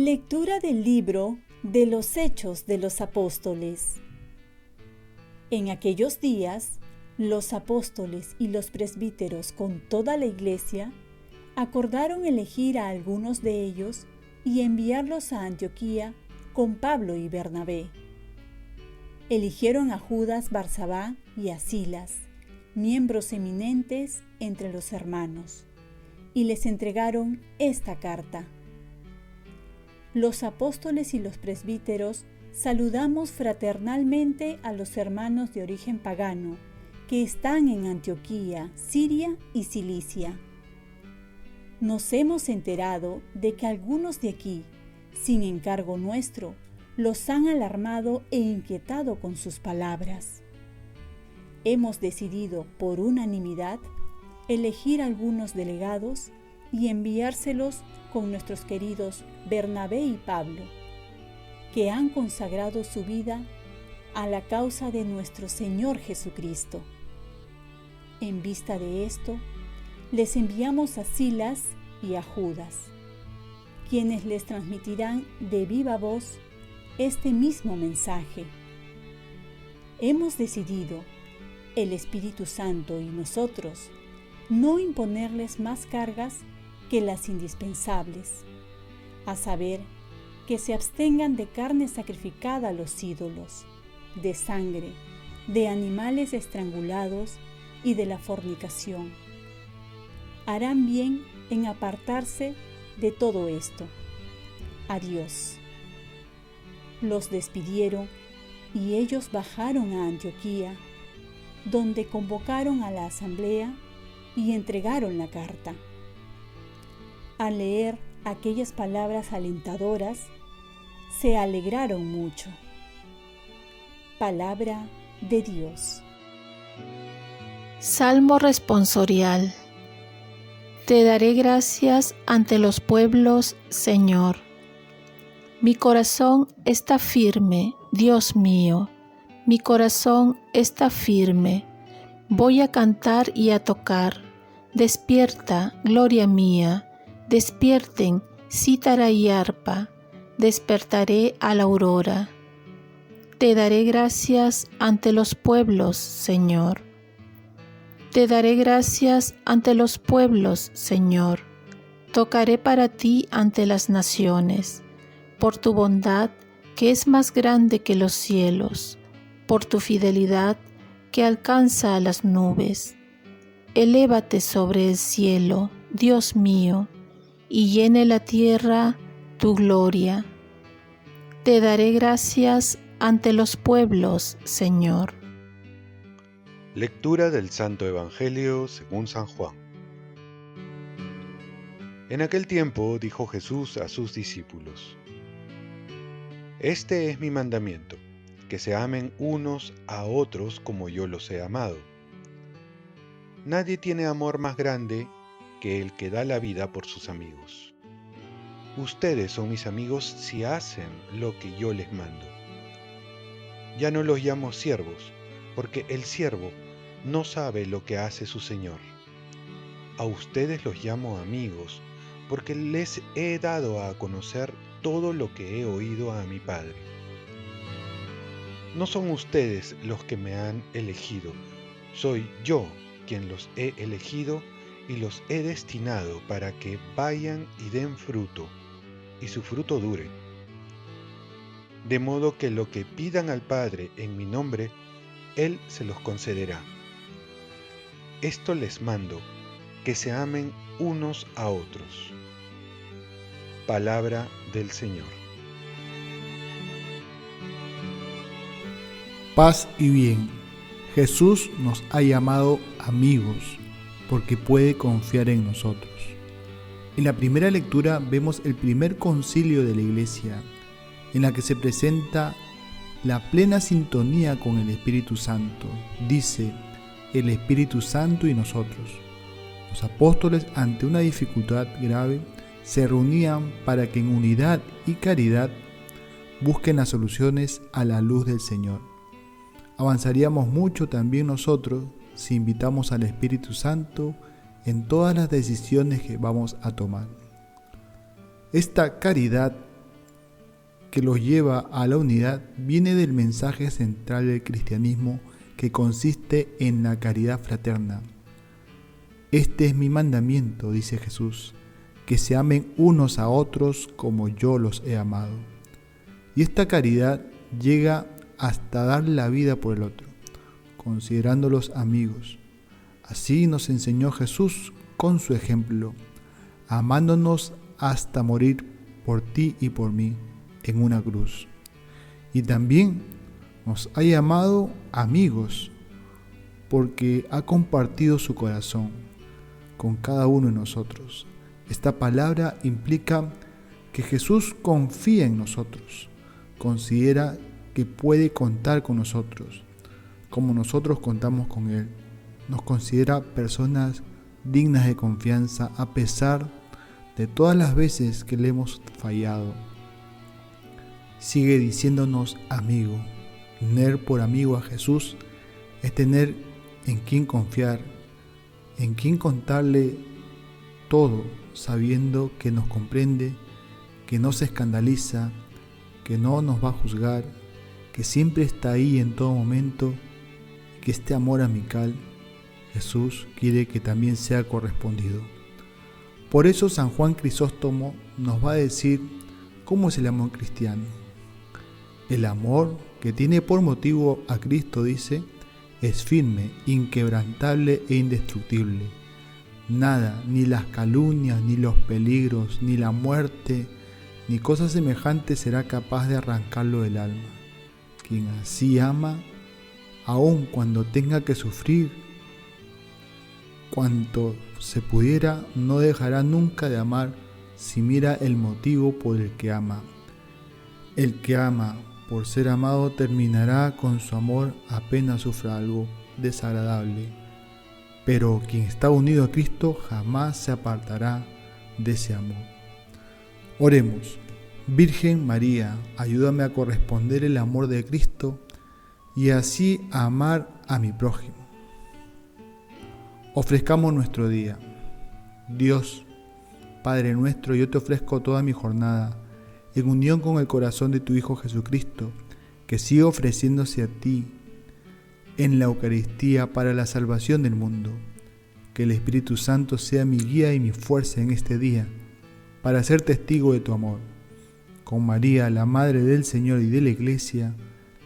Lectura del libro de los Hechos de los Apóstoles. En aquellos días, los apóstoles y los presbíteros con toda la iglesia acordaron elegir a algunos de ellos y enviarlos a Antioquía con Pablo y Bernabé. Eligieron a Judas Barsabá y a Silas, miembros eminentes entre los hermanos, y les entregaron esta carta. Los apóstoles y los presbíteros saludamos fraternalmente a los hermanos de origen pagano que están en Antioquía, Siria y Cilicia. Nos hemos enterado de que algunos de aquí, sin encargo nuestro, los han alarmado e inquietado con sus palabras. Hemos decidido por unanimidad elegir algunos delegados y enviárselos con nuestros queridos Bernabé y Pablo, que han consagrado su vida a la causa de nuestro Señor Jesucristo. En vista de esto, les enviamos a Silas y a Judas, quienes les transmitirán de viva voz este mismo mensaje. Hemos decidido, el Espíritu Santo y nosotros, no imponerles más cargas que las indispensables, a saber, que se abstengan de carne sacrificada a los ídolos, de sangre, de animales estrangulados y de la fornicación. Harán bien en apartarse de todo esto. Adiós. Los despidieron y ellos bajaron a Antioquía, donde convocaron a la asamblea y entregaron la carta. Al leer aquellas palabras alentadoras, se alegraron mucho. Palabra de Dios. Salmo responsorial. Te daré gracias ante los pueblos, Señor. Mi corazón está firme, Dios mío. Mi corazón está firme. Voy a cantar y a tocar. Despierta, gloria mía. Despierten, cítara y arpa. Despertaré a la aurora. Te daré gracias ante los pueblos, Señor. Te daré gracias ante los pueblos, Señor. Tocaré para ti ante las naciones, por tu bondad que es más grande que los cielos, por tu fidelidad que alcanza a las nubes. Elévate sobre el cielo, Dios mío, y llene la tierra tu gloria. Te daré gracias ante los pueblos, Señor. Lectura del Santo Evangelio según San Juan. En aquel tiempo dijo Jesús a sus discípulos, Este es mi mandamiento, que se amen unos a otros como yo los he amado. Nadie tiene amor más grande que el que da la vida por sus amigos. Ustedes son mis amigos si hacen lo que yo les mando. Ya no los llamo siervos, porque el siervo no sabe lo que hace su Señor. A ustedes los llamo amigos, porque les he dado a conocer todo lo que he oído a mi Padre. No son ustedes los que me han elegido, soy yo quien los he elegido y los he destinado para que vayan y den fruto, y su fruto dure. De modo que lo que pidan al Padre en mi nombre, Él se los concederá. Esto les mando, que se amen unos a otros. Palabra del Señor. Paz y bien. Jesús nos ha llamado amigos porque puede confiar en nosotros. En la primera lectura vemos el primer concilio de la Iglesia, en la que se presenta la plena sintonía con el Espíritu Santo. Dice, el Espíritu Santo y nosotros. Los apóstoles, ante una dificultad grave, se reunían para que en unidad y caridad busquen las soluciones a la luz del Señor. Avanzaríamos mucho también nosotros si invitamos al Espíritu Santo en todas las decisiones que vamos a tomar. Esta caridad que los lleva a la unidad viene del mensaje central del cristianismo que consiste en la caridad fraterna. Este es mi mandamiento, dice Jesús, que se amen unos a otros como yo los he amado. Y esta caridad llega hasta dar la vida por el otro, considerándolos amigos. Así nos enseñó Jesús con su ejemplo, amándonos hasta morir por ti y por mí en una cruz. Y también nos ha llamado amigos porque ha compartido su corazón con cada uno de nosotros. Esta palabra implica que Jesús confía en nosotros, considera que puede contar con nosotros, como nosotros contamos con Él. Nos considera personas dignas de confianza a pesar de todas las veces que le hemos fallado sigue diciéndonos amigo. Tener por amigo a Jesús es tener en quien confiar, en quien contarle todo, sabiendo que nos comprende, que no se escandaliza, que no nos va a juzgar, que siempre está ahí en todo momento, que este amor amical Jesús quiere que también sea correspondido. Por eso San Juan Crisóstomo nos va a decir cómo es el amor cristiano. El amor que tiene por motivo a Cristo, dice, es firme, inquebrantable e indestructible. Nada, ni las calumnias, ni los peligros, ni la muerte, ni cosa semejante será capaz de arrancarlo del alma. Quien así ama, aun cuando tenga que sufrir, cuanto se pudiera, no dejará nunca de amar si mira el motivo por el que ama. El que ama por ser amado terminará con su amor apenas sufra algo desagradable. Pero quien está unido a Cristo jamás se apartará de ese amor. Oremos. Virgen María, ayúdame a corresponder el amor de Cristo y así amar a mi prójimo. Ofrezcamos nuestro día. Dios, Padre nuestro, yo te ofrezco toda mi jornada en unión con el corazón de tu Hijo Jesucristo, que sigue ofreciéndose a ti en la Eucaristía para la salvación del mundo. Que el Espíritu Santo sea mi guía y mi fuerza en este día, para ser testigo de tu amor. Con María, la Madre del Señor y de la Iglesia,